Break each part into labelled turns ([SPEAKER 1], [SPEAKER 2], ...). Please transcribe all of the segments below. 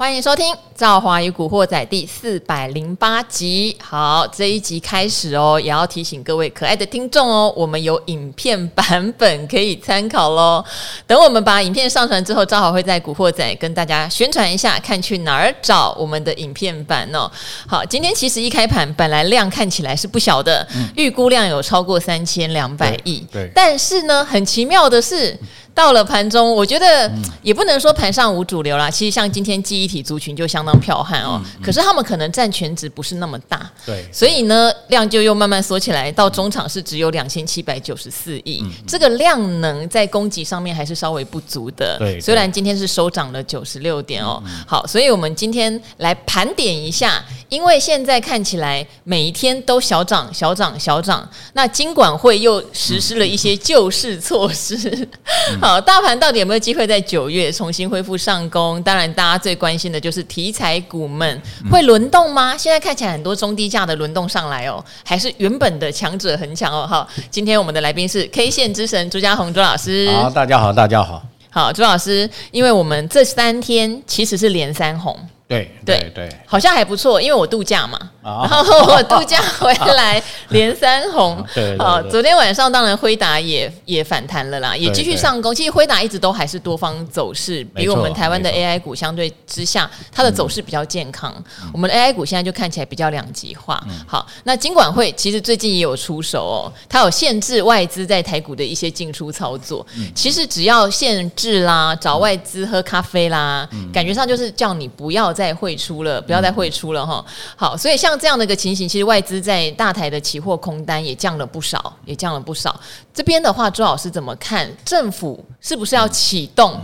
[SPEAKER 1] 欢迎收听《赵华与古惑仔》第四百零八集。好，这一集开始哦，也要提醒各位可爱的听众哦，我们有影片版本可以参考喽。等我们把影片上传之后，赵好会在《古惑仔》跟大家宣传一下，看去哪儿找我们的影片版哦。好，今天其实一开盘本来量看起来是不小的，嗯、预估量有超过三千两百亿。对，但是呢，很奇妙的是。到了盘中，我觉得也不能说盘上无主流啦。其实像今天记忆体族群就相当彪悍哦，可是他们可能占全值不是那么大，对，所以呢量就又慢慢缩起来，到中场是只有两千七百九十四亿，这个量能在供给上面还是稍微不足的。对，虽然今天是收涨了九十六点哦，好，所以我们今天来盘点一下，因为现在看起来每一天都小涨小涨小涨，那金管会又实施了一些救市措施。好，大盘到底有没有机会在九月重新恢复上攻？当然，大家最关心的就是题材股们会轮动吗？现在看起来很多中低价的轮动上来哦，还是原本的强者恒强哦。好，今天我们的来宾是 K 线之神朱家红朱老师。
[SPEAKER 2] 好，大家好，大家好。
[SPEAKER 1] 好，朱老师，因为我们这三天其实是连三红。
[SPEAKER 2] 对对对，
[SPEAKER 1] 好像还不错，因为我度假嘛，然后我度假回来 连三红，对，好，昨天晚上当然辉达也也反弹了啦，也继续上攻。其实辉达一直都还是多方走势，比我们台湾的 AI 股相对之下，它的走势比较健康。我们的 AI 股现在就看起来比较两极化。好，那金管会其实最近也有出手哦，它有限制外资在台股的一些进出操作。其实只要限制啦，找外资喝咖啡啦，感觉上就是叫你不要。再汇出了，不要再汇出了哈。好，所以像这样的一个情形，其实外资在大台的期货空单也降了不少，也降了不少。这边的话，朱老师怎么看？政府是不是要启动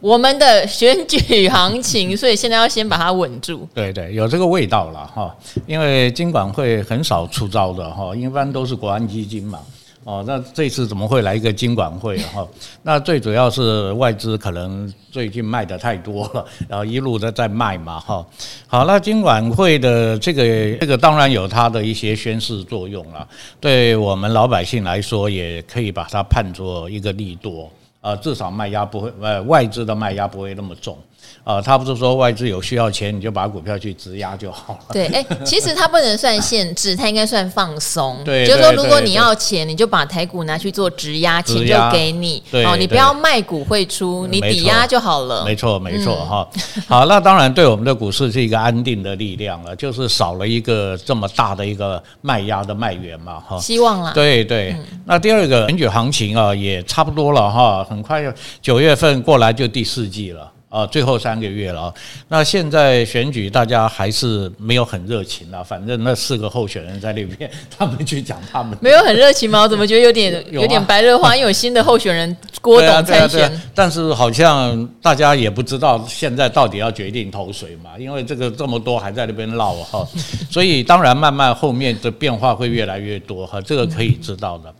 [SPEAKER 1] 我们的选举行情？所以现在要先把它稳住。
[SPEAKER 2] 对对，有这个味道了哈。因为金管会很少出招的哈，一般都是国安基金嘛。哦，那这次怎么会来一个金管会哈？那最主要是外资可能最近卖的太多了，然后一路的在卖嘛哈。好，那金管会的这个这个当然有它的一些宣示作用了，对我们老百姓来说，也可以把它判作一个利多啊，至少卖压不会呃外资的卖压不会那么重。啊，他不是说外资有需要钱，你就把股票去质押就好了。
[SPEAKER 1] 对，哎，其实它不能算限制，它应该算放松。对，就是说，如果你要钱，你就把台股拿去做质押，钱就给你。对，哦，你不要卖股汇出，你抵押就好了。
[SPEAKER 2] 没错，没错，哈。好，那当然对我们的股市是一个安定的力量了，就是少了一个这么大的一个卖压的卖源嘛，哈。
[SPEAKER 1] 希望啦。
[SPEAKER 2] 对对。那第二个选举行情啊，也差不多了哈，很快要九月份过来就第四季了。啊，最后三个月了啊，那现在选举大家还是没有很热情了。反正那四个候选人在那边，他们去讲他们。
[SPEAKER 1] 没有很热情吗？我怎么 觉得有点有点白热化？因为有新的候选人郭董参选，
[SPEAKER 2] 但是好像大家也不知道现在到底要决定投谁嘛，因为这个这么多还在那边闹哈，所以当然慢慢后面的变化会越来越多哈，这个可以知道的。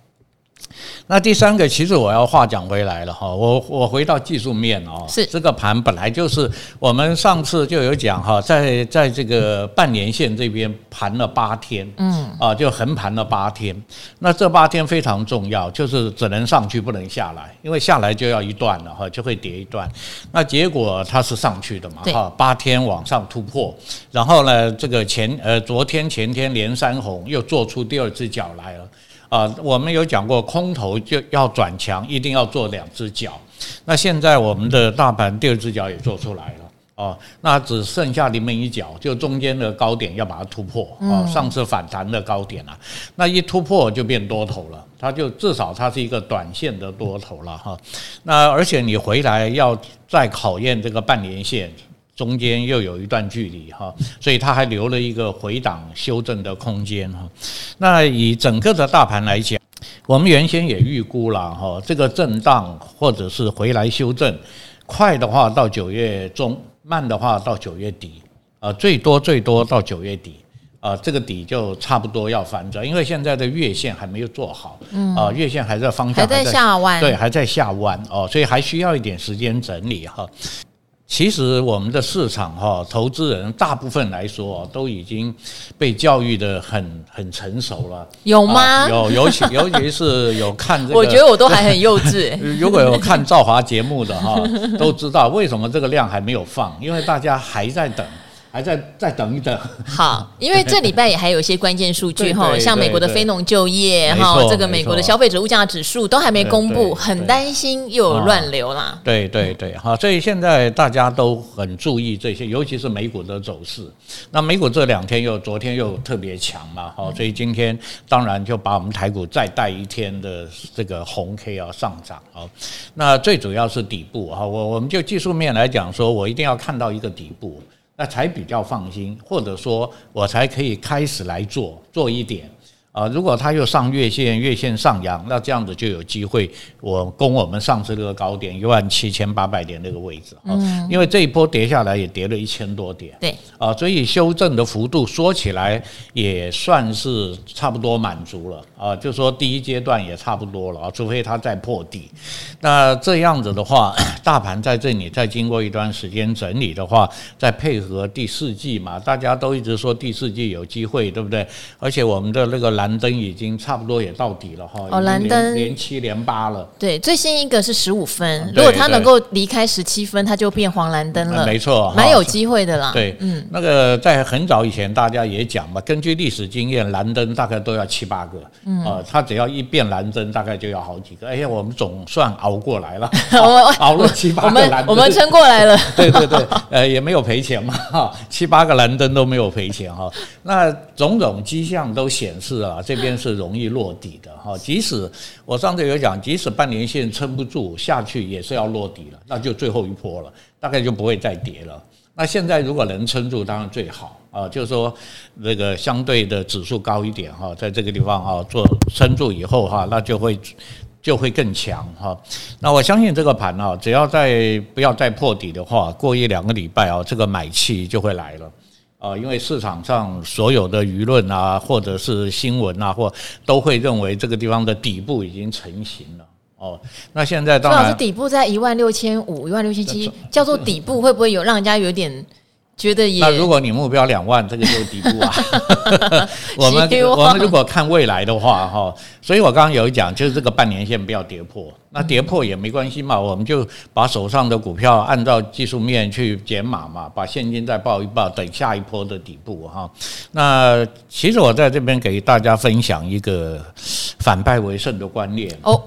[SPEAKER 2] 那第三个，其实我要话讲回来了哈，我我回到技术面哦，是。这个盘本来就是我们上次就有讲哈，在在这个半年线这边盘了八天，嗯。啊，就横盘了八天，那这八天非常重要，就是只能上去不能下来，因为下来就要一段了哈，就会跌一段，那结果它是上去的嘛哈，八天往上突破，然后呢，这个前呃昨天前天连三红又做出第二只脚来了。啊，我们有讲过，空头就要转强，一定要做两只脚。那现在我们的大盘第二只脚也做出来了，哦，那只剩下临门一脚，就中间的高点要把它突破。哦，上次反弹的高点啊，那一突破就变多头了，它就至少它是一个短线的多头了哈。那而且你回来要再考验这个半年线。中间又有一段距离哈，所以它还留了一个回档修正的空间哈。那以整个的大盘来讲，我们原先也预估了哈，这个震荡或者是回来修正，快的话到九月中，慢的话到九月底，啊，最多最多到九月底，啊，这个底就差不多要反转，因为现在的月线还没有做好，啊，月线还在方向
[SPEAKER 1] 还在下弯，
[SPEAKER 2] 对，还在下弯哦，所以还需要一点时间整理哈。其实我们的市场哈，投资人大部分来说都已经被教育的很很成熟了。
[SPEAKER 1] 有吗？
[SPEAKER 2] 有，尤其 尤其是有看这个，
[SPEAKER 1] 我觉得我都还很幼稚。
[SPEAKER 2] 如果有看赵华节目的哈，都知道为什么这个量还没有放，因为大家还在等。还在再等一等。
[SPEAKER 1] 好，因为这礼拜也还有一些关键数据 哈，像美国的非农就业哈，这个美国的消费者物价指数都还没公布，很担心又有乱流啦。
[SPEAKER 2] 对对对，好，所以现在大家都很注意这些，尤其是美股的走势。那美股这两天又昨天又特别强嘛，好，所以今天当然就把我们台股再带一天的这个红 K 啊上涨啊。那最主要是底部哈，我我们就技术面来讲，说我一定要看到一个底部。那才比较放心，或者说我才可以开始来做做一点。啊，如果它又上月线，月线上扬，那这样子就有机会，我攻我们上次那个高点一万七千八百点那个位置啊。嗯。因为这一波跌下来也跌了一千多点。对。啊，所以修正的幅度说起来也算是差不多满足了啊，就说第一阶段也差不多了啊，除非它再破底。那这样子的话，大盘在这里再经过一段时间整理的话，再配合第四季嘛，大家都一直说第四季有机会，对不对？而且我们的那个蓝灯已经差不多也到底了哈，哦，蓝灯连七连八了。
[SPEAKER 1] 对，最新一个是十五分，如果他能够离开十七分，他就变黄蓝灯了。
[SPEAKER 2] 没错，
[SPEAKER 1] 蛮有机会的啦。
[SPEAKER 2] 对，嗯，那个在很早以前大家也讲嘛，根据历史经验，蓝灯大概都要七八个，嗯，呃，它只要一变蓝灯，大概就要好几个。哎呀，我们总算熬过来了，熬了七八个蓝灯，
[SPEAKER 1] 我们撑过来了。
[SPEAKER 2] 对对对，呃，也没有赔钱嘛，哈，七八个蓝灯都没有赔钱哈。那种种迹象都显示啊。啊，这边是容易落底的哈，即使我上次有讲，即使半年线撑不住下去，也是要落底了，那就最后一波了，大概就不会再跌了。那现在如果能撑住，当然最好啊，就是说那个相对的指数高一点哈，在这个地方哈做撑住以后哈，那就会就会更强哈。那我相信这个盘啊，只要再不要再破底的话，过一两个礼拜啊，这个买气就会来了。啊，因为市场上所有的舆论啊，或者是新闻啊，或都会认为这个地方的底部已经成型了。哦，那现在当然，
[SPEAKER 1] 是底部在一万六千五、一万六千七，叫做底部，会不会有让人家有点？觉得也
[SPEAKER 2] 那如果你目标两万，这个就是底部啊。我们我们如果看未来的话，哈，所以我刚刚有讲，就是这个半年线不要跌破，那跌破也没关系嘛，我们就把手上的股票按照技术面去减码嘛，把现金再抱一抱，等下一波的底部哈。那其实我在这边给大家分享一个反败为胜的观念
[SPEAKER 1] 哦，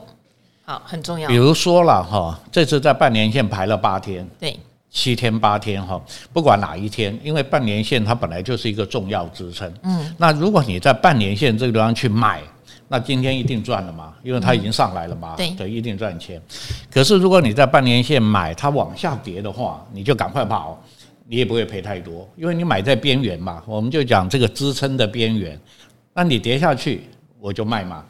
[SPEAKER 1] 好，很重要。
[SPEAKER 2] 比如说了哈，这次在半年线排了八天，
[SPEAKER 1] 对。
[SPEAKER 2] 七天八天哈，不管哪一天，因为半年线它本来就是一个重要支撑。嗯，那如果你在半年线这个地方去买，那今天一定赚了嘛，因为它已经上来了嘛。对，对，一定赚钱。可是如果你在半年线买，它往下跌的话，你就赶快跑，你也不会赔太多，因为你买在边缘嘛。我们就讲这个支撑的边缘，那你跌下去我就卖嘛，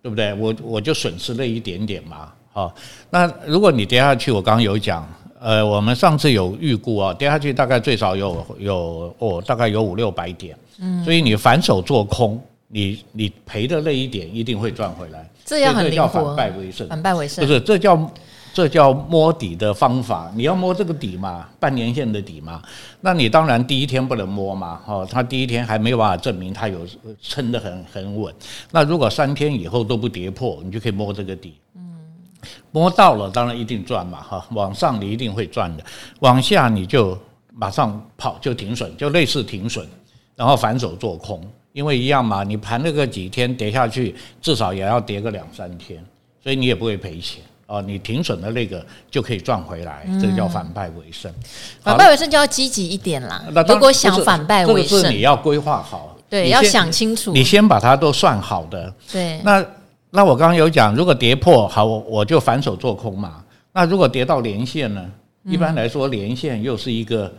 [SPEAKER 2] 对不对？我我就损失了一点点嘛。好，那如果你跌下去，我刚刚有讲。呃，我们上次有预估啊，跌下去大概最少有有哦，大概有五六百点，嗯，所以你反手做空，你你赔的那一点一定会赚回来，
[SPEAKER 1] 这样很灵活，
[SPEAKER 2] 叫反败为胜，
[SPEAKER 1] 反败为胜。
[SPEAKER 2] 不是，这叫这叫摸底的方法，你要摸这个底嘛，半年线的底嘛，那你当然第一天不能摸嘛，哦，他第一天还没有办法证明他有撑得很很稳，那如果三天以后都不跌破，你就可以摸这个底，嗯。摸到了，当然一定赚嘛，哈！往上你一定会赚的，往下你就马上跑，就停损，就类似停损，然后反手做空，因为一样嘛，你盘了个几天跌下去，至少也要跌个两三天，所以你也不会赔钱哦。你停损的那个就可以赚回来，这个叫反败为胜。
[SPEAKER 1] 反败为胜就要积极一点啦。那如果想反败为胜，
[SPEAKER 2] 这个是你要规划好，
[SPEAKER 1] 对，要想清楚，
[SPEAKER 2] 你先把它都算好的，
[SPEAKER 1] 对，
[SPEAKER 2] 那。那我刚刚有讲，如果跌破好，我我就反手做空嘛。那如果跌到连线呢？一般来说，连线又是一个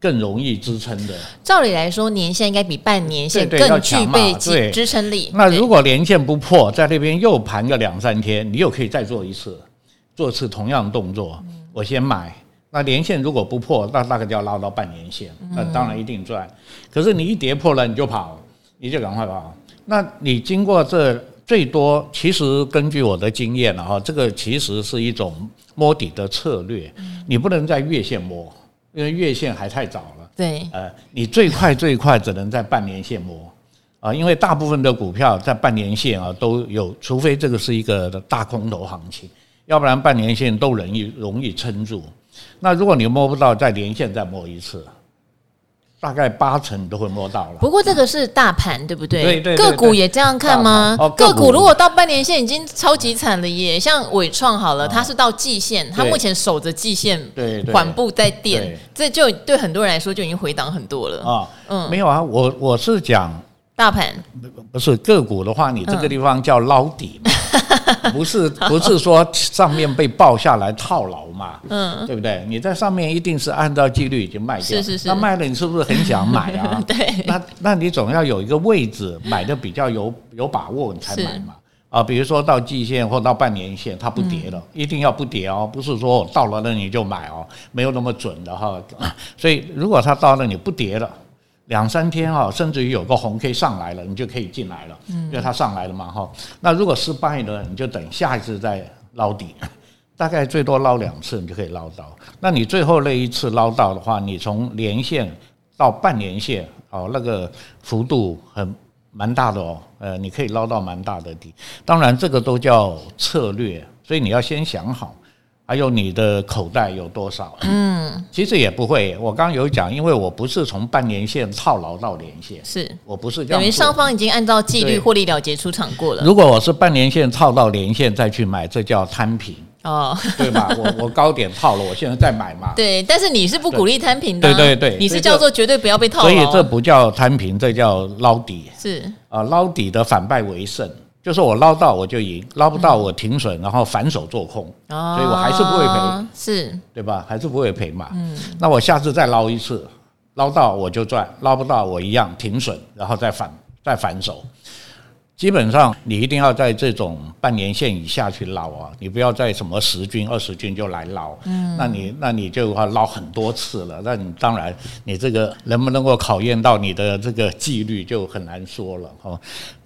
[SPEAKER 2] 更容易支撑的。
[SPEAKER 1] 照理来说，年线应该比半年线更具备支撑力。
[SPEAKER 2] 那如果连线不破，在那边又盘个两三天，你又可以再做一次，做一次同样动作。我先买，那连线如果不破，那大概就要拉到半年线，那当然一定赚。可是你一跌破了，你就跑，你就赶快跑。那你经过这。最多其实根据我的经验了哈，这个其实是一种摸底的策略。你不能在月线摸，因为月线还太早了。
[SPEAKER 1] 对，
[SPEAKER 2] 呃，你最快最快只能在半年线摸啊，因为大部分的股票在半年线啊都有，除非这个是一个大空头行情，要不然半年线都容易容易撑住。那如果你摸不到，在连线再摸一次。大概八成都会摸到了。
[SPEAKER 1] 不过这个是大盘，对不对？
[SPEAKER 2] 对对。
[SPEAKER 1] 个股也这样看吗？哦，个股如果到半年线已经超级惨了耶。像伟创好了，它是到季线，它目前守着季线，对，缓步在垫，这就对很多人来说就已经回档很多了啊。
[SPEAKER 2] 嗯，没有啊，我我是讲
[SPEAKER 1] 大盘，
[SPEAKER 2] 不是个股的话，你这个地方叫捞底嘛。不是不是说上面被爆下来套牢嘛，嗯，对不对？你在上面一定是按照纪律已经卖掉，是是是。那卖了你是不是很想买啊？
[SPEAKER 1] 对。
[SPEAKER 2] 那那你总要有一个位置买的比较有有把握你才买嘛。啊，比如说到季线或到半年线它不跌了，一定要不跌哦，不是说到了那你就买哦，没有那么准的哈。所以如果它到了你不跌了。两三天哈，甚至于有个红 K 上来了，你就可以进来了，因为它上来了嘛哈。那如果失败了，你就等下一次再捞底，大概最多捞两次，你就可以捞到。那你最后那一次捞到的话，你从连线到半年线哦，那个幅度很蛮大的哦，呃，你可以捞到蛮大的底。当然，这个都叫策略，所以你要先想好。还有你的口袋有多少？嗯，其实也不会。我刚刚有讲，因为我不是从半年线套牢到年线，是我不是这样。
[SPEAKER 1] 等于双方已经按照纪律获利了结出场过了。
[SPEAKER 2] 如果我是半年线套到年线再去买，这叫摊平哦，对吧？我我高点套了，我现在再买嘛。
[SPEAKER 1] 对，但是你是不鼓励摊平的。
[SPEAKER 2] 对对对，
[SPEAKER 1] 你是叫做绝对不要被套牢。
[SPEAKER 2] 所以这不叫摊平，这叫捞底。
[SPEAKER 1] 是
[SPEAKER 2] 啊，捞底的反败为胜。就是我捞到我就赢，捞不到我停损，然后反手做空，所以我还是不会赔，
[SPEAKER 1] 是
[SPEAKER 2] 对吧？还是不会赔嘛。那我下次再捞一次，捞到我就赚，捞不到我一样停损，然后再反再反手。基本上你一定要在这种半年线以下去捞啊，你不要在什么十均二十均就来捞，嗯，那你那你就要捞很多次了，那你当然你这个能不能够考验到你的这个纪律就很难说了哦，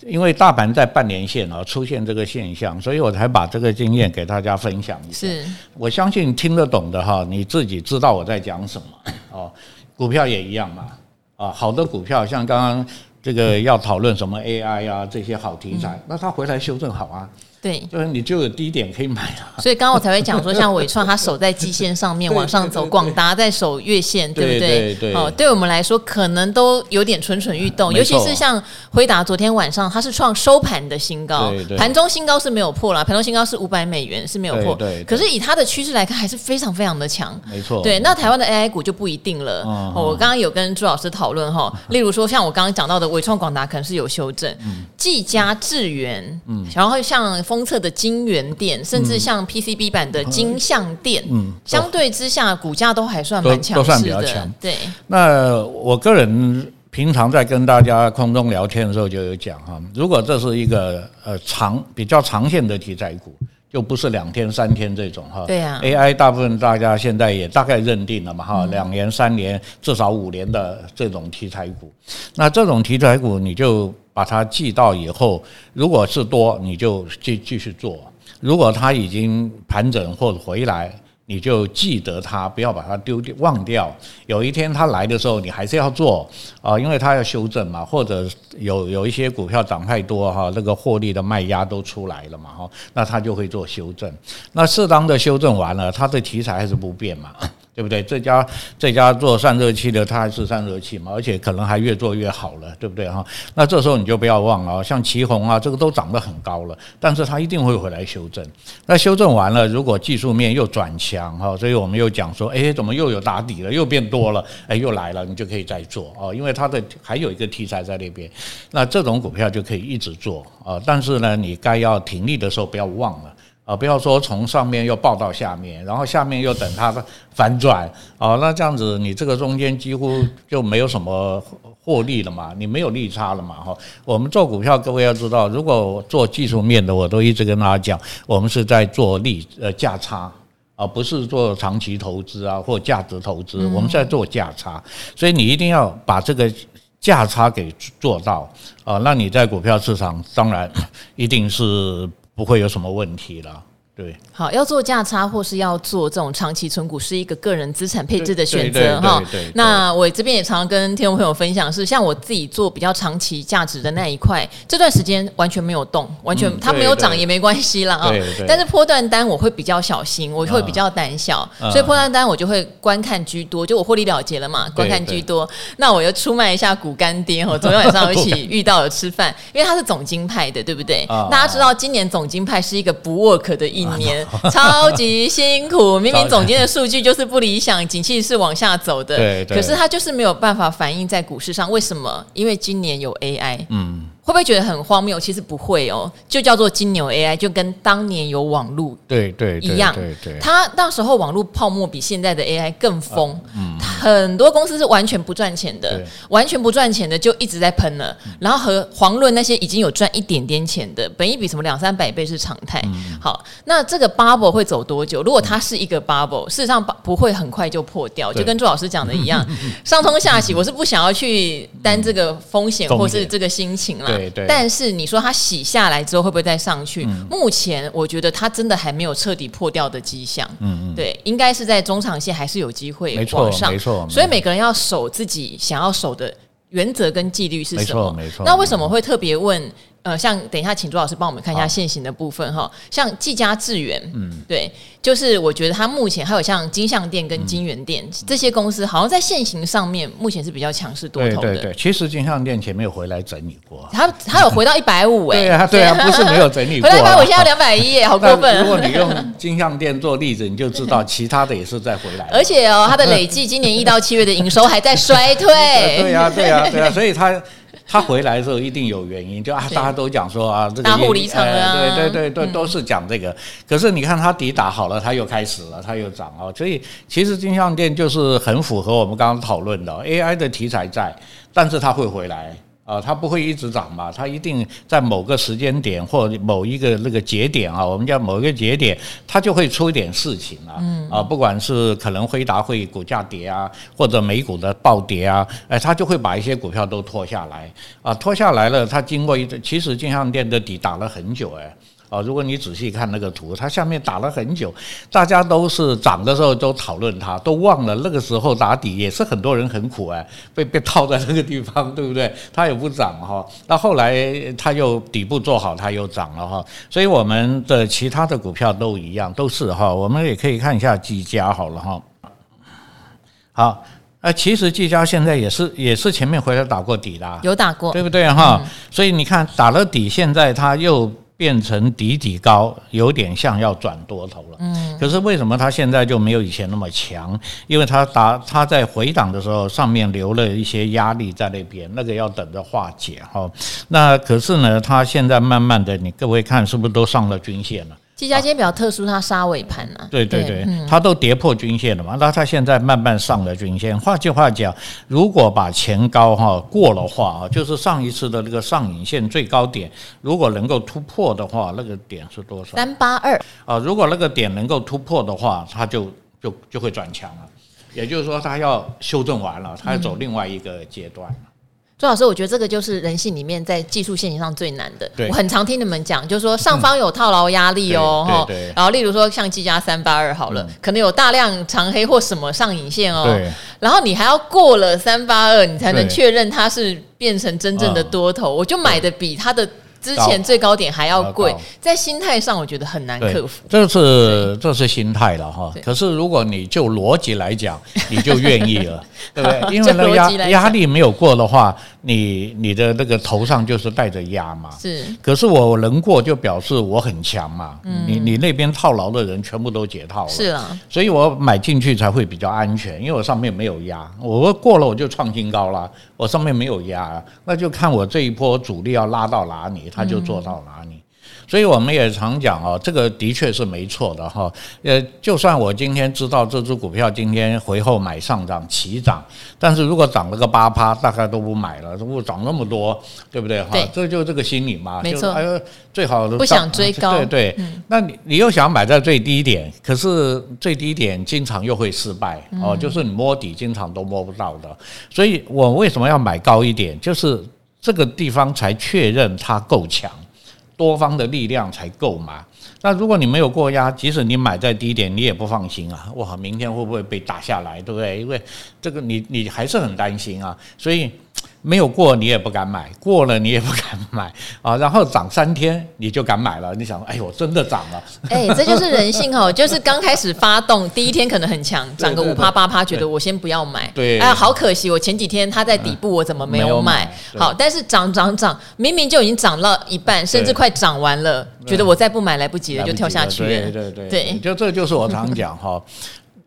[SPEAKER 2] 因为大盘在半年线啊出现这个现象，所以我才把这个经验给大家分享一下。是，我相信听得懂的哈，你自己知道我在讲什么哦，股票也一样嘛，啊，好的股票像刚刚。这个要讨论什么 AI 啊，这些好题材，那他回来修正好啊。对，就是你就有低点可以买了。
[SPEAKER 1] 所以刚刚我才会讲说，像伟创它守在基线上面 往上走，广达在守月线，对不对？对哦，对我们来说可能都有点蠢蠢欲动，尤其是像辉达昨天晚上它是创收盘的新高，盘中新高是没有破了，盘中新高是五百美元是没有破，对。可是以它的趋势来看，还是非常非常的强，没错。对，那台湾的 AI 股就不一定了。我刚刚有跟朱老师讨论哈，例如说像我刚刚讲到的伟创、广达可能是有修正，技嘉、智源，嗯，然后像。封测的晶圆店，甚至像 PCB 版的金像店，嗯，相对之下，股价都还算蛮强都算比较强。对，
[SPEAKER 2] 那我个人平常在跟大家空中聊天的时候就有讲哈，如果这是一个呃长比较长线的题材股，就不是两天三天这种哈。对呀，AI 大部分大家现在也大概认定了嘛哈，两年三年至少五年的这种题材股，那这种题材股你就。把它记到以后，如果是多，你就继继续做；如果它已经盘整或者回来，你就记得它，不要把它丢掉忘掉。有一天它来的时候，你还是要做啊，因为它要修正嘛，或者有有一些股票涨太多哈，那个获利的卖压都出来了嘛哈，那它就会做修正。那适当的修正完了，它的题材还是不变嘛。对不对？这家这家做散热器的，它还是散热器嘛，而且可能还越做越好了，对不对哈？那这时候你就不要忘了，像奇鋐啊，这个都涨得很高了，但是它一定会回来修正。那修正完了，如果技术面又转强哈，所以我们又讲说，哎，怎么又有打底了，又变多了，哎，又来了，你就可以再做啊，因为它的还有一个题材在那边，那这种股票就可以一直做啊。但是呢，你该要停利的时候不要忘了。啊，不要说从上面又报到下面，然后下面又等它反转，啊，那这样子你这个中间几乎就没有什么获利了嘛，你没有利差了嘛，哈。我们做股票，各位要知道，如果做技术面的，我都一直跟大家讲，我们是在做利呃价差，而不是做长期投资啊或价值投资，我们在做价差，所以你一定要把这个价差给做到啊，那你在股票市场当然一定是。不会有什么问题了。对，
[SPEAKER 1] 好，要做价差或是要做这种长期存股，是一个个人资产配置的选择哈。那我这边也常常跟听众朋友分享是，是像我自己做比较长期价值的那一块，这段时间完全没有动，完全、嗯、它没有涨也没关系啦。啊。但是波段单我会比较小心，我会比较胆小，嗯、所以波段单我就会观看居多，就我获利了结了嘛，观看居多。那我又出卖一下股干爹，我 昨天晚上一起遇到了吃饭，因为他是总经派的，对不对？嗯、大家知道今年总经派是一个不 work 的一年。年超级辛苦，明明总监的数据就是不理想，景气是往下走的，对，可是他就是没有办法反映在股市上，为什么？因为今年有 AI，嗯。会不会觉得很荒谬？其实不会哦，就叫做金牛 AI，就跟当年有网络对对一样。对对，它那时候网络泡沫比现在的 AI 更疯，嗯，很多公司是完全不赚钱的，完全不赚钱的就一直在喷了。然后和遑论那些已经有赚一点点钱的，本一比什么两三百倍是常态。好，那这个 bubble 会走多久？如果它是一个 bubble，事实上不会很快就破掉，就跟朱老师讲的一样，上冲下洗，我是不想要去担这个风险或是这个心情了。对对，但是你说它洗下来之后会不会再上去？嗯、目前我觉得它真的还没有彻底破掉的迹象。嗯嗯，对，应该是在中长线还是有机会往上。没错，没错。所以每个人要守自己想要守的原则跟纪律是什么？没错，没错。那为什么会特别问？呃，像等一下，请朱老师帮我们看一下现行的部分哈。像技嘉智源，嗯，对，就是我觉得它目前还有像金像店跟金源店、嗯、这些公司，好像在现行上面目前是比较强势多头的。对对对，
[SPEAKER 2] 其实金像店前面有回来整理过，
[SPEAKER 1] 它它有回到一百五 哎。
[SPEAKER 2] 对啊对啊，不是没有整理过，
[SPEAKER 1] 回来一百五，现在两百一哎，好过分。
[SPEAKER 2] 如果你用金像店做例子，你就知道 其他的也是在回来。
[SPEAKER 1] 而且哦，它的累计今年一到七月的营收还在衰退。
[SPEAKER 2] 对呀对呀对呀，所以它。他回来的时候一定有原因，就啊，大家都讲说啊，这个
[SPEAKER 1] 大户离场了，
[SPEAKER 2] 对对对对，都是讲这个。可是你看他底打好了，他又开始了，他又涨哦。所以其实金项店就是很符合我们刚刚讨论的 AI 的题材在，但是它会回来。啊，它不会一直涨嘛，它一定在某个时间点或某一个那个节点啊，我们叫某一个节点，它就会出一点事情啊。嗯。啊，不管是可能辉达会股价跌啊，或者美股的暴跌啊，哎，它就会把一些股票都拖下来啊，拖下来了，它经过一个，其实金像店的底打了很久哎。啊，如果你仔细看那个图，它下面打了很久，大家都是涨的时候都讨论它，都忘了那个时候打底也是很多人很苦哎，被被套在那个地方，对不对？它也不涨哈，那后来它又底部做好，它又涨了哈。所以我们的其他的股票都一样，都是哈。我们也可以看一下技嘉好了哈。好，呃，其实技嘉现在也是也是前面回来打过底的，
[SPEAKER 1] 有打过，
[SPEAKER 2] 对不对哈？所以你看打了底，现在它又。变成底底高，有点像要转多头了。嗯，可是为什么它现在就没有以前那么强？因为它打它在回档的时候，上面留了一些压力在那边，那个要等着化解哈。那可是呢，它现在慢慢的，你各位看是不是都上了均线了？
[SPEAKER 1] 技嘉今天比较特殊，它杀尾盘啊，
[SPEAKER 2] 对对对，它都跌破均线了嘛，那它现在慢慢上了均线。换句话讲，如果把前高哈过的话啊，就是上一次的那个上影线最高点，如果能够突破的话，那个点是多少？
[SPEAKER 1] 三八二
[SPEAKER 2] 啊，如果那个点能够突破的话，它就就就会转强了，也就是说它要修正完了，它要走另外一个阶段。
[SPEAKER 1] 周老师，我觉得这个就是人性里面在技术线型上最难的。对我很常听你们讲，就是说上方有套牢压力哦，哈、嗯。然后例如说像技嘉三八二好了，嗯、可能有大量长黑或什么上影线哦。然后你还要过了三八二，你才能确认它是变成真正的多头。对我就买的比它的。之前最高点还要贵，在心态上我觉得很难克服。
[SPEAKER 2] 这是这是心态了哈。可是如果你就逻辑来讲，你就愿意了，对不对？因为那压压力没有过的话，你你的那个头上就是带着压嘛。是。可是我能过，就表示我很强嘛。你你那边套牢的人全部都解套了。是啊。所以我买进去才会比较安全，因为我上面没有压。我过了我就创新高了，我上面没有压，那就看我这一波主力要拉到哪里。他就做到哪里，所以我们也常讲哦，这个的确是没错的哈。呃，就算我今天知道这只股票今天回后买上涨齐涨，但是如果涨了个八趴，大概都不买了，不涨那么多，对不对哈？这就这个心理嘛，没错。还有最好的
[SPEAKER 1] 不想追高，
[SPEAKER 2] 对对。那你你又想买在最低点，可是最低点经常又会失败哦，就是你摸底经常都摸不到的。所以我为什么要买高一点？就是。这个地方才确认它够强，多方的力量才够嘛。那如果你没有过压，即使你买在低点，你也不放心啊！哇，明天会不会被打下来，对不对？因为这个你你还是很担心啊，所以。没有过你也不敢买，过了你也不敢买啊，然后涨三天你就敢买了，你想，哎呦，真的涨了，
[SPEAKER 1] 哎，这就是人性哦，就是刚开始发动第一天可能很强，涨个五趴八趴，觉得我先不要买，
[SPEAKER 2] 对，
[SPEAKER 1] 哎，好可惜，我前几天它在底部，我怎么没有买？好，但是涨涨涨，明明就已经涨了一半，甚至快涨完了，觉得我再不买来不及了，就跳下去了，
[SPEAKER 2] 对对对对，就这就是我常讲哈。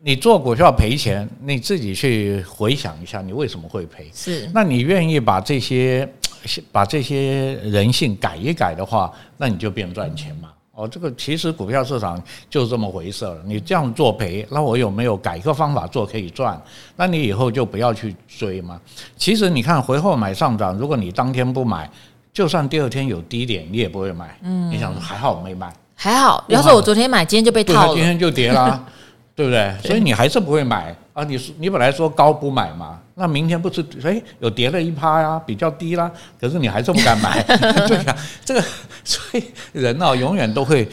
[SPEAKER 2] 你做股票赔钱，你自己去回想一下，你为什么会赔？
[SPEAKER 1] 是，
[SPEAKER 2] 那你愿意把这些 把这些人性改一改的话，那你就变赚钱嘛。哦，这个其实股票市场就是这么回事了。你这样做赔，那我有没有改个方法做可以赚？那你以后就不要去追嘛。其实你看回后买上涨，如果你当天不买，就算第二天有低点，你也不会买。嗯，你想说还好我没买，
[SPEAKER 1] 还好。要是我昨天买，今天就被套了，
[SPEAKER 2] 今天就跌了。对不对？所以你还是不会买啊？你你本来说高不买嘛，那明天不是哎有跌了一趴呀，比较低啦，可是你还是不敢买，对呀、啊，这个所以人啊永远都会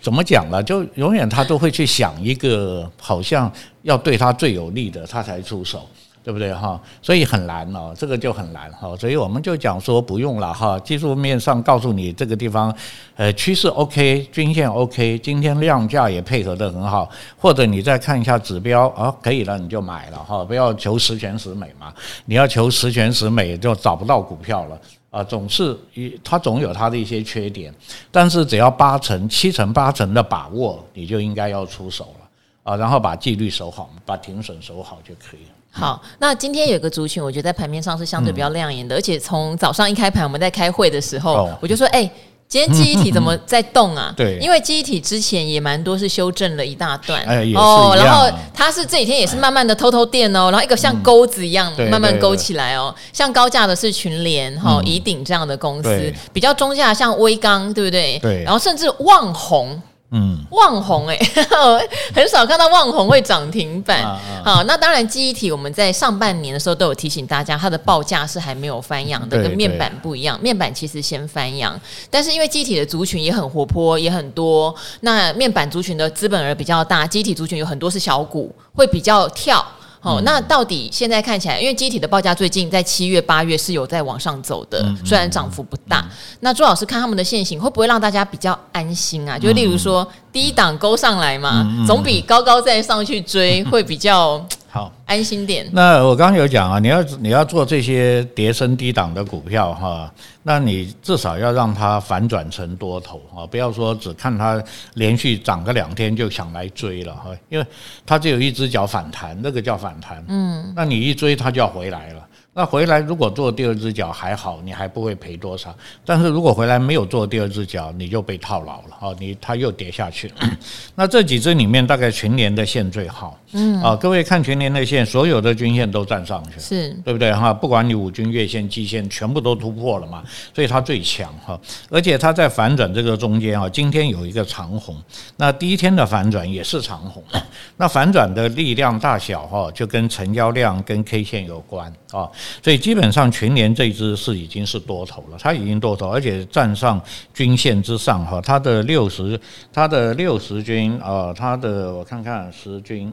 [SPEAKER 2] 怎么讲呢？就永远他都会去想一个好像要对他最有利的，他才出手。对不对哈？所以很难哦，这个就很难哈。所以我们就讲说不用了哈。技术面上告诉你这个地方，呃，趋势 OK，均线 OK，今天量价也配合得很好。或者你再看一下指标啊，可以了你就买了哈，不要求十全十美嘛。你要求十全十美就找不到股票了啊。总是一它总有它的一些缺点，但是只要八成、七成、八成的把握，你就应该要出手了啊。然后把纪律守好，把停损守好就可以了。
[SPEAKER 1] 好，那今天有个族群，我觉得在盘面上是相对比较亮眼的，嗯、而且从早上一开盘，我们在开会的时候，哦、我就说，哎、欸，今天记忆体怎么在动啊？
[SPEAKER 2] 对，
[SPEAKER 1] 因为记忆体之前也蛮多是修正了一大段，
[SPEAKER 2] 哎，
[SPEAKER 1] 哦，然后它是这几天也是慢慢的偷偷垫哦，然后一个像钩子一样、嗯、慢慢勾起来哦，像高价的是群联哈、宜鼎这样的公司，比较中价像微刚，对不对？
[SPEAKER 2] 对，
[SPEAKER 1] 然后甚至旺宏。
[SPEAKER 2] 嗯，
[SPEAKER 1] 旺宏哎，很少看到旺红会涨停板。啊啊、好，那当然记忆体我们在上半年的时候都有提醒大家，它的报价是还没有翻扬的，跟面板不一样。面板其实先翻扬，但是因为记忆体的族群也很活泼，也很多。那面板族群的资本额比较大，记忆体族群有很多是小股，会比较跳。哦，那到底现在看起来，因为机体的报价最近在七月、八月是有在往上走的，虽然涨幅不大。那朱老师看他们的现行，会不会让大家比较安心啊？就例如说低档勾上来嘛，总比高高再上去追会比较。好，安心点。
[SPEAKER 2] 那我刚刚有讲啊，你要你要做这些跌升低档的股票哈，那你至少要让它反转成多头啊，不要说只看它连续涨个两天就想来追了哈，因为它只有一只脚反弹，那个叫反弹。嗯，那你一追它就要回来了。那回来如果做第二只脚还好，你还不会赔多少。但是如果回来没有做第二只脚，你就被套牢了哈，你它又跌下去了。那这几只里面，大概全年的线最好。嗯啊，各位看全年的线，所有的均线都站上去，
[SPEAKER 1] 是
[SPEAKER 2] 对不对哈？不管你五均、月线、季线，全部都突破了嘛，所以它最强哈。而且它在反转这个中间啊，今天有一个长红，那第一天的反转也是长红。那反转的力量大小哈，就跟成交量跟 K 线有关啊。所以基本上全年这支是已经是多头了，它已经多头，而且站上均线之上哈，它的六十，它的六十均啊，它的我看看十均。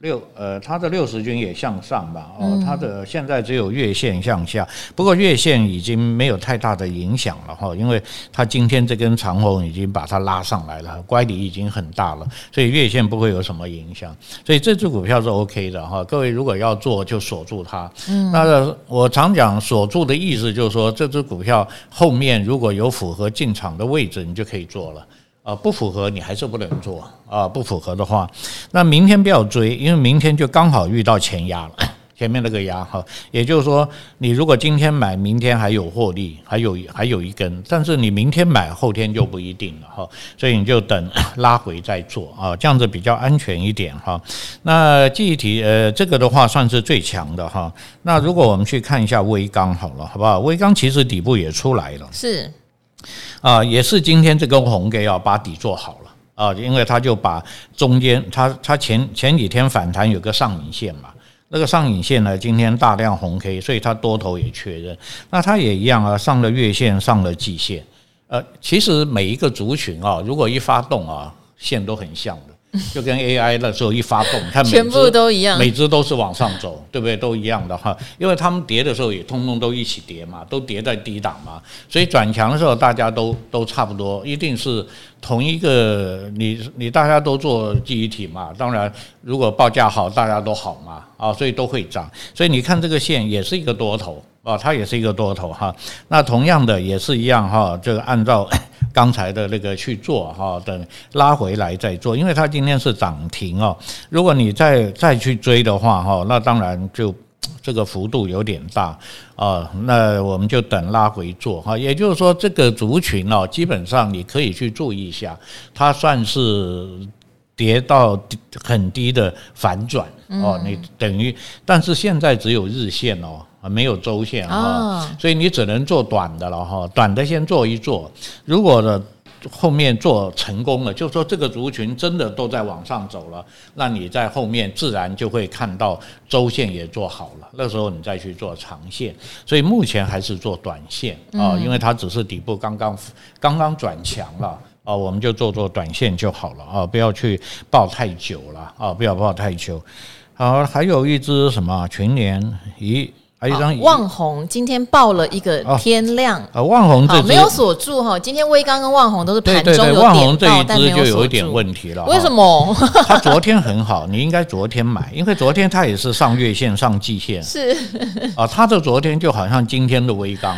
[SPEAKER 2] 六呃，它的六十均也向上吧，哦，它的现在只有月线向下，不过月线已经没有太大的影响了哈，因为它今天这根长红已经把它拉上来了，乖离已经很大了，所以月线不会有什么影响，所以这只股票是 OK 的哈。各位如果要做就锁住它，嗯，那我常讲锁住的意思就是说，这只股票后面如果有符合进场的位置，你就可以做了。啊，不符合你还是不能做啊！不符合的话，那明天不要追，因为明天就刚好遇到前压了，前面那个压哈。也就是说，你如果今天买，明天还有获利，还有还有一根，但是你明天买，后天就不一定了哈。所以你就等 拉回再做啊，这样子比较安全一点哈。那记忆体呃，这个的话算是最强的哈。那如果我们去看一下微钢好了，好不好？微钢其实底部也出来了，
[SPEAKER 1] 是。
[SPEAKER 2] 啊，也是今天这根红 K 啊把底做好了啊，因为他就把中间，他他前前几天反弹有个上影线嘛，那个上影线呢，今天大量红 K，所以它多头也确认。那它也一样啊，上了月线，上了季线呃，其实每一个族群啊，如果一发动啊，线都很像的。就跟 AI 的时候一发动，看每
[SPEAKER 1] 全部都一样，
[SPEAKER 2] 每只都是往上走，对不对？都一样的哈，因为他们跌的时候也通通都一起跌嘛，都跌在低档嘛，所以转强的时候大家都都差不多，一定是同一个你你大家都做记忆体嘛，当然如果报价好，大家都好嘛，啊，所以都会涨，所以你看这个线也是一个多头啊，它也是一个多头哈，那同样的也是一样哈，这个按照。刚才的那个去做哈，等拉回来再做，因为它今天是涨停哦。如果你再再去追的话哈，那当然就这个幅度有点大啊。那我们就等拉回做哈。也就是说，这个族群哦，基本上你可以去注意一下，它算是跌到很低的反转哦。你等于，但是现在只有日线哦。没有周线哈，所以你只能做短的了哈，短的先做一做。如果呢后面做成功了，就说这个族群真的都在往上走了，那你在后面自然就会看到周线也做好了，那时候你再去做长线。所以目前还是做短线啊，因为它只是底部刚刚刚刚转强了啊，我们就做做短线就好了啊，不要去抱太久了啊，不要抱太久。好，还有一只什么群联咦？还有一张
[SPEAKER 1] 旺宏今天报了一个天量
[SPEAKER 2] 啊，旺宏这
[SPEAKER 1] 没有锁住哈，今天威刚跟旺宏都是盘中有点
[SPEAKER 2] 旺宏这一支就有一点问题了。
[SPEAKER 1] 为什么？
[SPEAKER 2] 它昨天很好，你应该昨天买，因为昨天它也是上月线、上季线，
[SPEAKER 1] 是
[SPEAKER 2] 啊，它的昨天就好像今天的威刚，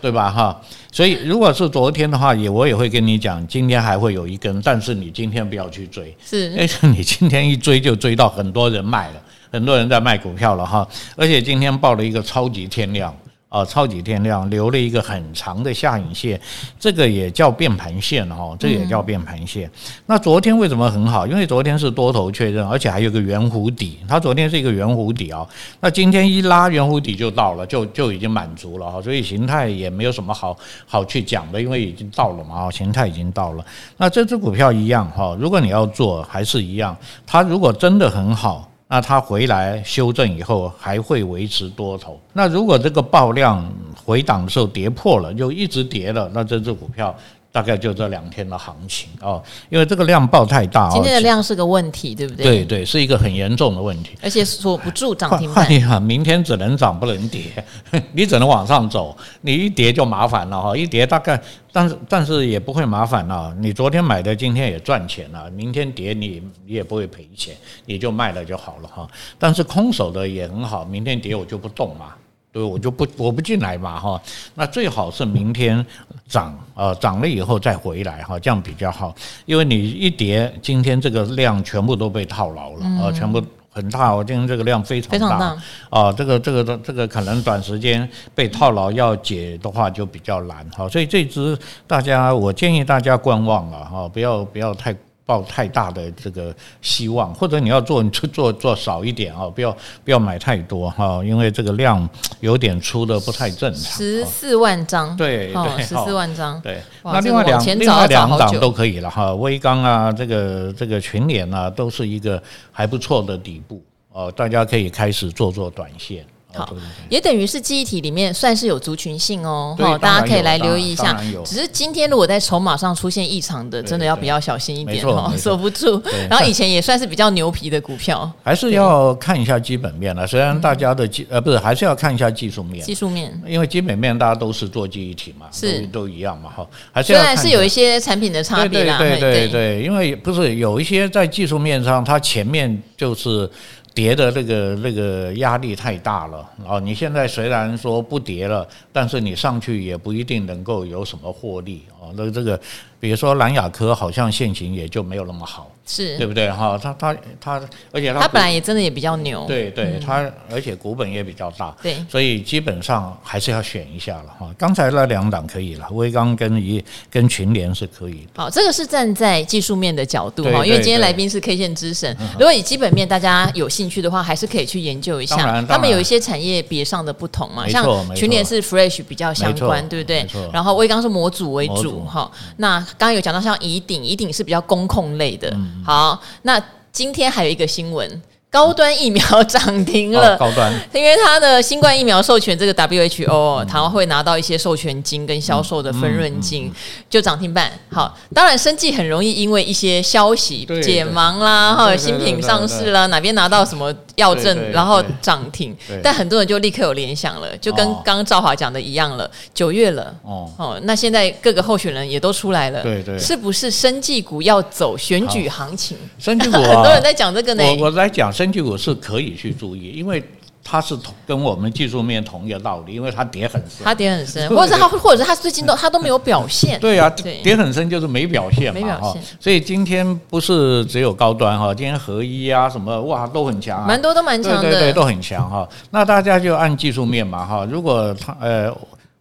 [SPEAKER 2] 对吧？哈，所以如果是昨天的话，也我也会跟你讲，今天还会有一根，但是你今天不要去追，
[SPEAKER 1] 是，
[SPEAKER 2] 因为你今天一追就追到很多人卖了。很多人在卖股票了哈，而且今天报了一个超级天量啊，超级天量留了一个很长的下影线，这个也叫变盘线哈，这也叫变盘线。那昨天为什么很好？因为昨天是多头确认，而且还有个圆弧底，它昨天是一个圆弧底啊。那今天一拉圆弧底就到了，就就已经满足了哈，所以形态也没有什么好好去讲的，因为已经到了嘛，形态已经到了。那这只股票一样哈，如果你要做，还是一样，它如果真的很好。那它回来修正以后还会维持多头。那如果这个爆量回档的时候跌破了，就一直跌了，那这只股票。大概就这两天的行情哦，因为这个量爆太大，
[SPEAKER 1] 今天的量是个问题，对不对？
[SPEAKER 2] 对对，是一个很严重的问题，
[SPEAKER 1] 而且锁不住涨停板。
[SPEAKER 2] 换明天只能涨不能跌，你只能往上走，你一跌就麻烦了哈，一跌大概，但是但是也不会麻烦了，你昨天买的今天也赚钱了，明天跌你你也不会赔钱，你就卖了就好了哈。但是空手的也很好，明天跌我就不动嘛。对，我就不我不进来嘛哈，那最好是明天涨啊，涨了以后再回来哈，这样比较好，因为你一跌，今天这个量全部都被套牢了啊，全部很大，我今天这个量非常大啊，这个这个这个可能短时间被套牢要解的话就比较难哈，所以这只大家我建议大家观望了哈，不要不要太。抱太大的这个希望，或者你要做，你就做做少一点啊，不要不要买太多哈，因为这个量有点出的不太正常。
[SPEAKER 1] 十四万张，
[SPEAKER 2] 对对，
[SPEAKER 1] 十四万张，
[SPEAKER 2] 对。那另外两另外两档都可以了哈，微钢啊，这个这个群联啊，都是一个还不错的底部哦，大家可以开始做做短线。
[SPEAKER 1] 好，也等于是记忆体里面算是有族群性哦，好，大家可以来留意一下。只是今天如果在筹码上出现异常的，真的要比较小心一点哦，守不住。然后以前也算是比较牛皮的股票，
[SPEAKER 2] 还是要看一下基本面了。虽然大家的技呃不是，还是要看一下技术面。
[SPEAKER 1] 技术面，
[SPEAKER 2] 因为基本面大家都是做记忆体嘛，
[SPEAKER 1] 是
[SPEAKER 2] 都一样嘛，哈。还是要
[SPEAKER 1] 虽然是有一些产品的差别啦，
[SPEAKER 2] 对对对，因为不是有一些在技术面上，它前面就是。跌的那个那个压力太大了啊！你现在虽然说不跌了，但是你上去也不一定能够有什么获利啊。那这个。比如说蓝雅科好像现行也就没有那么好，
[SPEAKER 1] 是
[SPEAKER 2] 对不对哈？它它它，而且它
[SPEAKER 1] 它本来也真的也比较牛，
[SPEAKER 2] 对对，它而且股本也比较大，
[SPEAKER 1] 对，
[SPEAKER 2] 所以基本上还是要选一下了哈。刚才那两档可以了，威刚跟一跟群联是可以。
[SPEAKER 1] 好，这个是站在技术面的角度哈，因为今天来宾是 K 线之神，如果以基本面大家有兴趣的话，还是可以去研究一下。他们有一些产业别上的不同嘛，像群联是 Fresh 比较相关，对不对？然后威刚是模组为主哈，那。刚刚有讲到像乙鼎，乙鼎是比较工控类的。好，那今天还有一个新闻，高端疫苗涨停了，
[SPEAKER 2] 哦、高端，
[SPEAKER 1] 因为它的新冠疫苗授权这个 WHO，它、嗯、会拿到一些授权金跟销售的分润金，嗯嗯嗯、就涨停板。好，当然生技很容易因为一些消息解盲啦，哈，新品上市啦，哪边拿到什么药证，然后涨停。但很多人就立刻有联想了，就跟刚刚赵华讲的一样了，九月了，哦。哦，那现在各个候选人也都出来了，对对，是不是生技股要走选举行情？
[SPEAKER 2] 生技股、啊、
[SPEAKER 1] 很多人在讲这个呢，
[SPEAKER 2] 我我来讲。生技股是可以去注意，因为它是同跟我们技术面同一个道理，因为它跌很深，
[SPEAKER 1] 它跌很深，或者是它，或者是它最近都它都没有表现。
[SPEAKER 2] 对啊，跌很深就是没表现嘛，没表现。所以今天不是只有高端哈，今天合一啊什么哇都很强，
[SPEAKER 1] 蛮多都蛮强的，
[SPEAKER 2] 对对对，都很强哈。那大家就按技术面嘛哈，如果它呃，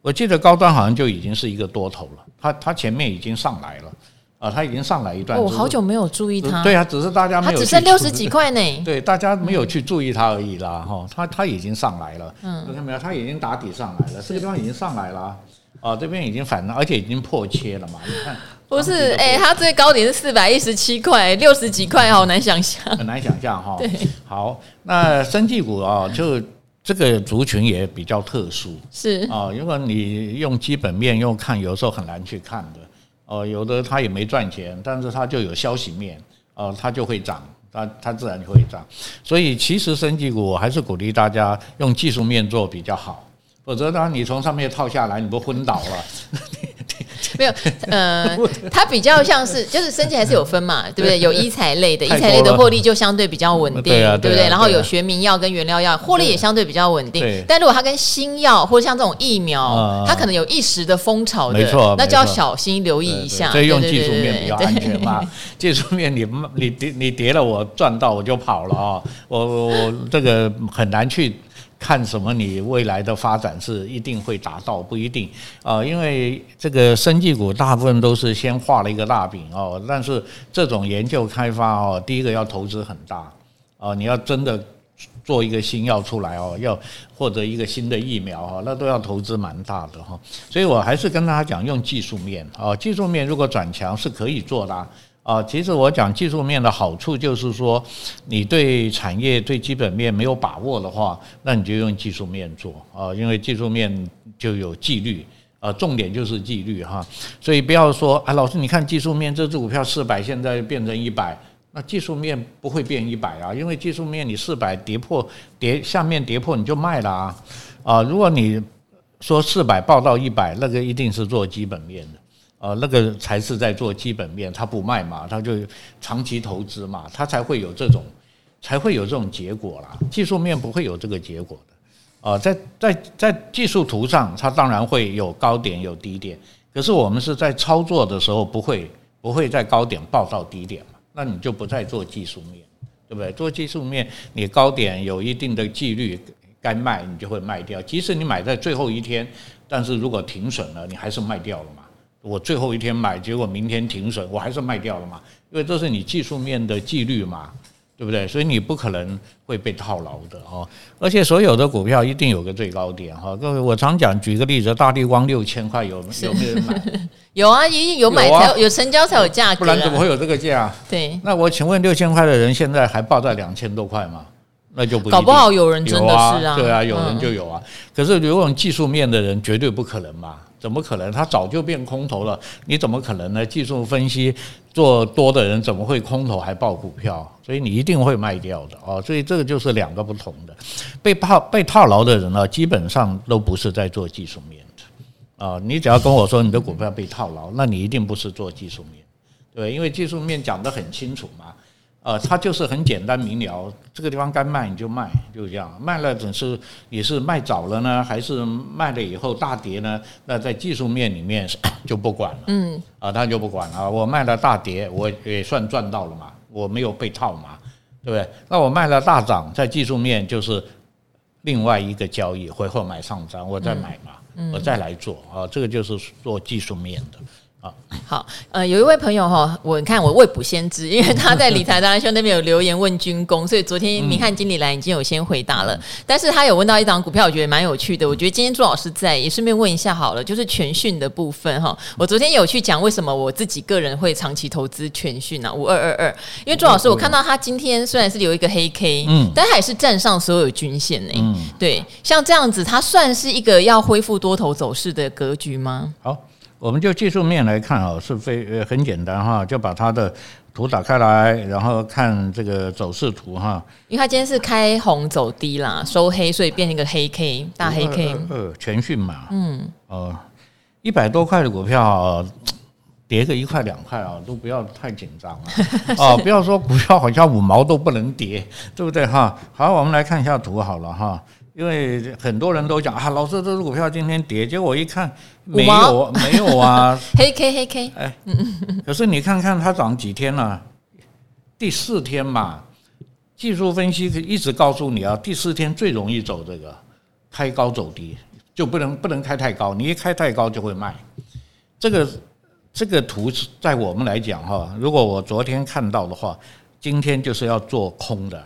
[SPEAKER 2] 我记得高端好像就已经是一个多头了，它它前面已经上来了。啊，它已经上来一段。
[SPEAKER 1] 我好久没有注意它。
[SPEAKER 2] 对啊，只是大家没有。
[SPEAKER 1] 它只剩六十几块呢。
[SPEAKER 2] 对，大家没有去注意它而已啦，哈。它它已经上来了。嗯。看到没有？它已经打底上来了，这个地方已经上来了。啊，这边已经反了，而且已经破切了嘛。你看。
[SPEAKER 1] 不是，哎，它最高点是四百一十七块，六十几块，好难想象。
[SPEAKER 2] 很难想象哈。对。好，那生技股啊，就这个族群也比较特殊。是。啊，如果你用基本面用看，有时候很难去看的。哦，有的他也没赚钱，但是他就有消息面，哦，他就会涨，他他自然就会涨。所以其实升级股我还是鼓励大家用技术面做比较好，否则当你从上面套下来，你不昏倒了。
[SPEAKER 1] 没有，呃，它比较像是，就是生技还是有分嘛，对不对？有医材类的，医材类的获利就相对比较稳定，对不对？然后有学名药跟原料药，获利也相对比较稳定。但如果它跟新药或者像这种疫苗，它可能有一时的风潮的，没错，那就要小心留意一下。
[SPEAKER 2] 所以用技术面比较安全嘛。技术面你你跌你跌了，我赚到我就跑了啊，我我这个很难去。看什么？你未来的发展是一定会达到，不一定啊，因为这个生技股大部分都是先画了一个大饼哦。但是这种研究开发哦，第一个要投资很大啊，你要真的做一个新药出来哦，要获得一个新的疫苗啊，那都要投资蛮大的哈。所以我还是跟大家讲，用技术面啊，技术面如果转强是可以做的。啊，啊其实我讲技术面的好处就是说，你对产业对基本面没有把握的话，那你就用技术面做啊，因为技术面就有纪律啊，重点就是纪律哈。所以不要说啊，老师你看技术面这只股票四百现在变成一百，那技术面不会变一百啊，因为技术面你四百跌破跌下面跌破你就卖了啊啊，如果你说四百报到一百，那个一定是做基本面的。呃，那个才是在做基本面，他不卖嘛，他就长期投资嘛，他才会有这种，才会有这种结果啦。技术面不会有这个结果的。呃，在在在技术图上，它当然会有高点有低点，可是我们是在操作的时候不会不会在高点报到低点嘛，那你就不再做技术面，对不对？做技术面，你高点有一定的纪律，该卖你就会卖掉，即使你买在最后一天，但是如果停损了，你还是卖掉了嘛。我最后一天买，结果明天停损，我还是卖掉了嘛？因为这是你技术面的纪律嘛，对不对？所以你不可能会被套牢的哦。而且所有的股票一定有个最高点哈。各位，我常讲，举个例子，大地光六千块有有没有人买？
[SPEAKER 1] 有啊，一定有买才有，有成交才有价格，
[SPEAKER 2] 不然怎么会有这个价？
[SPEAKER 1] 对。
[SPEAKER 2] 那我请问，六千块的人现在还报在两千多块吗？那就不
[SPEAKER 1] 搞不好有人真的是啊，
[SPEAKER 2] 对啊，有人就有啊。可是如果技术面的人绝对不可能嘛。怎么可能？他早就变空头了，你怎么可能呢？技术分析做多的人怎么会空头还抱股票？所以你一定会卖掉的哦。所以这个就是两个不同的。被套被套牢的人呢，基本上都不是在做技术面的啊。你只要跟我说你的股票被套牢，那你一定不是做技术面，对，因为技术面讲得很清楚嘛。呃，它就是很简单明了，这个地方该卖你就卖，就这样。卖了只是你是卖早了呢，还是卖了以后大跌呢？那在技术面里面 就不管了。嗯，啊，他就不管了。我卖了大跌，我也算赚到了嘛，我没有被套嘛，对不对？那我卖了大涨，在技术面就是另外一个交易，回后买上涨，我再买嘛，我再来做啊，这个就是做技术面的。好，
[SPEAKER 1] 好，呃，有一位朋友哈，我看我未卜先知，因为他在理财达人秀那边有留言问军工，所以昨天明翰经理来已经有先回答了，嗯、但是他有问到一档股票，我觉得蛮有趣的，我觉得今天朱老师在，也顺便问一下好了，就是全讯的部分哈，我昨天有去讲为什么我自己个人会长期投资全讯啊，五二二二，因为朱老师我看到他今天虽然是留一个黑 K，嗯，但他也是站上所有均线呢，嗯，对，像这样子，它算是一个要恢复多头走势的格局吗？
[SPEAKER 2] 好。我们就技术面来看啊，是非呃很简单哈，就把它的图打开来，然后看这个走势图哈。
[SPEAKER 1] 因为它今天是开红走低啦，收黑，所以变成一个黑 K 大黑 K。
[SPEAKER 2] 呃，全讯嘛，嗯，哦，一百多块的股票跌个一块两块啊，都不要太紧张啊，哦，不要说股票好像五毛都不能跌，对不对哈？好，我们来看一下图好了哈。因为很多人都讲啊，老师，这只股票今天跌，结果我一看没有，没有啊，
[SPEAKER 1] 黑 K 黑 K，哎，
[SPEAKER 2] 可是你看看它涨几天了？第四天嘛，技术分析一直告诉你啊，第四天最容易走这个开高走低，就不能不能开太高，你一开太高就会卖。这个这个图在我们来讲哈，如果我昨天看到的话，今天就是要做空的，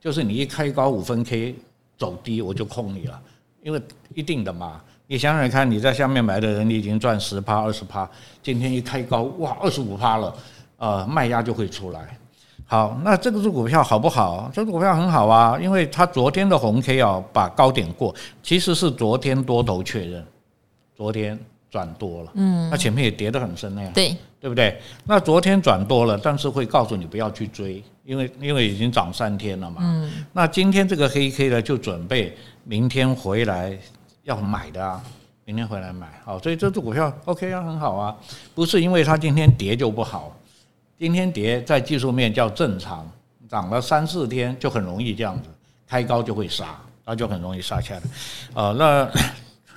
[SPEAKER 2] 就是你一开高五分 K。走低我就控你了，因为一定的嘛。你想想看，你在下面买的人，你已经赚十趴二十趴，今天一开高，哇，二十五趴了，呃，卖压就会出来。好，那这个是股票好不好？这个股票很好啊，因为它昨天的红 K 啊，把高点过，其实是昨天多头确认，昨天转多了，嗯，那前面也跌得很深那样，
[SPEAKER 1] 对，
[SPEAKER 2] 对不对？那昨天转多了，但是会告诉你不要去追。因为因为已经涨三天了嘛，嗯，那今天这个黑 K 呢，就准备明天回来要买的啊，明天回来买，好，所以这只股票 OK 啊，很好啊，不是因为它今天跌就不好，今天跌在技术面叫正常，涨了三四天就很容易这样子，开高就会杀，那就很容易杀下来，啊，那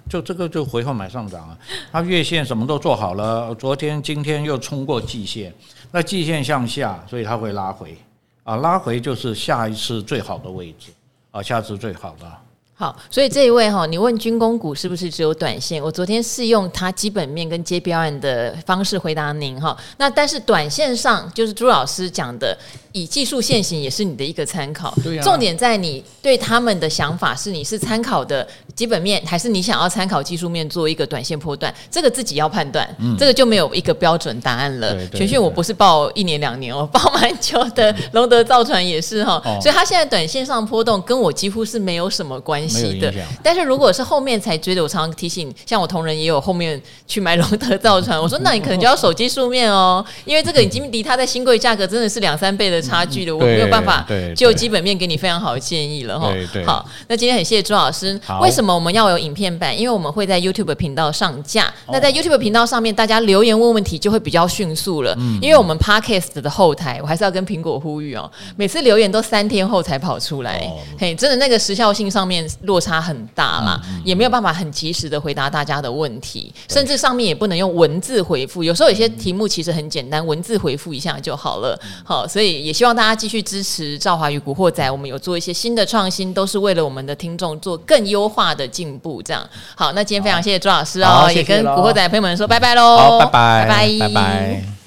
[SPEAKER 2] 就这个就回后买上涨啊，它月线什么都做好了，昨天今天又冲过季线，那季线向下，所以它会拉回。啊，拉回就是下一次最好的位置，啊，下次最好的。
[SPEAKER 1] 好，所以这一位哈，你问军工股是不是只有短线？我昨天是用它基本面跟接标案的方式回答您哈。那但是短线上，就是朱老师讲的，以技术现行也是你的一个参考。对啊。重点在你对他们的想法是，你是参考的基本面，还是你想要参考技术面做一个短线波段？这个自己要判断。嗯。这个就没有一个标准答案了。全讯我不是报一年两年，我报蛮久的。龙德造船也是哈。所以他现在短线上波动跟我几乎是没有什么关系。的，但是如果是后面才追的，我常常提醒，像我同仁也有后面去买龙德造船，我说那你可能就要手机书面哦，因为这个已经离它在新贵价格真的是两三倍的差距了，我没有办法就基本面给你非常好的建议了哈。好，那今天很谢谢朱老师。为什么我们要有影片版？因为我们会在 YouTube 频道上架。那在 YouTube 频道上面，大家留言问问题就会比较迅速了，因为我们 Podcast 的后台，我还是要跟苹果呼吁哦，每次留言都三天后才跑出来，嘿，真的那个时效性上面落差很大啦，也没有办法很及时的回答大家的问题，甚至上面也不能用文字回复。有时候有些题目其实很简单，文字回复一下就好了。好，所以也希望大家继续支持赵华与古惑仔，我们有做一些新的创新，都是为了我们的听众做更优化的进步。这样好，那今天非常谢谢朱老师哦，也跟古惑仔朋友们说拜拜喽，
[SPEAKER 2] 拜拜拜拜拜拜。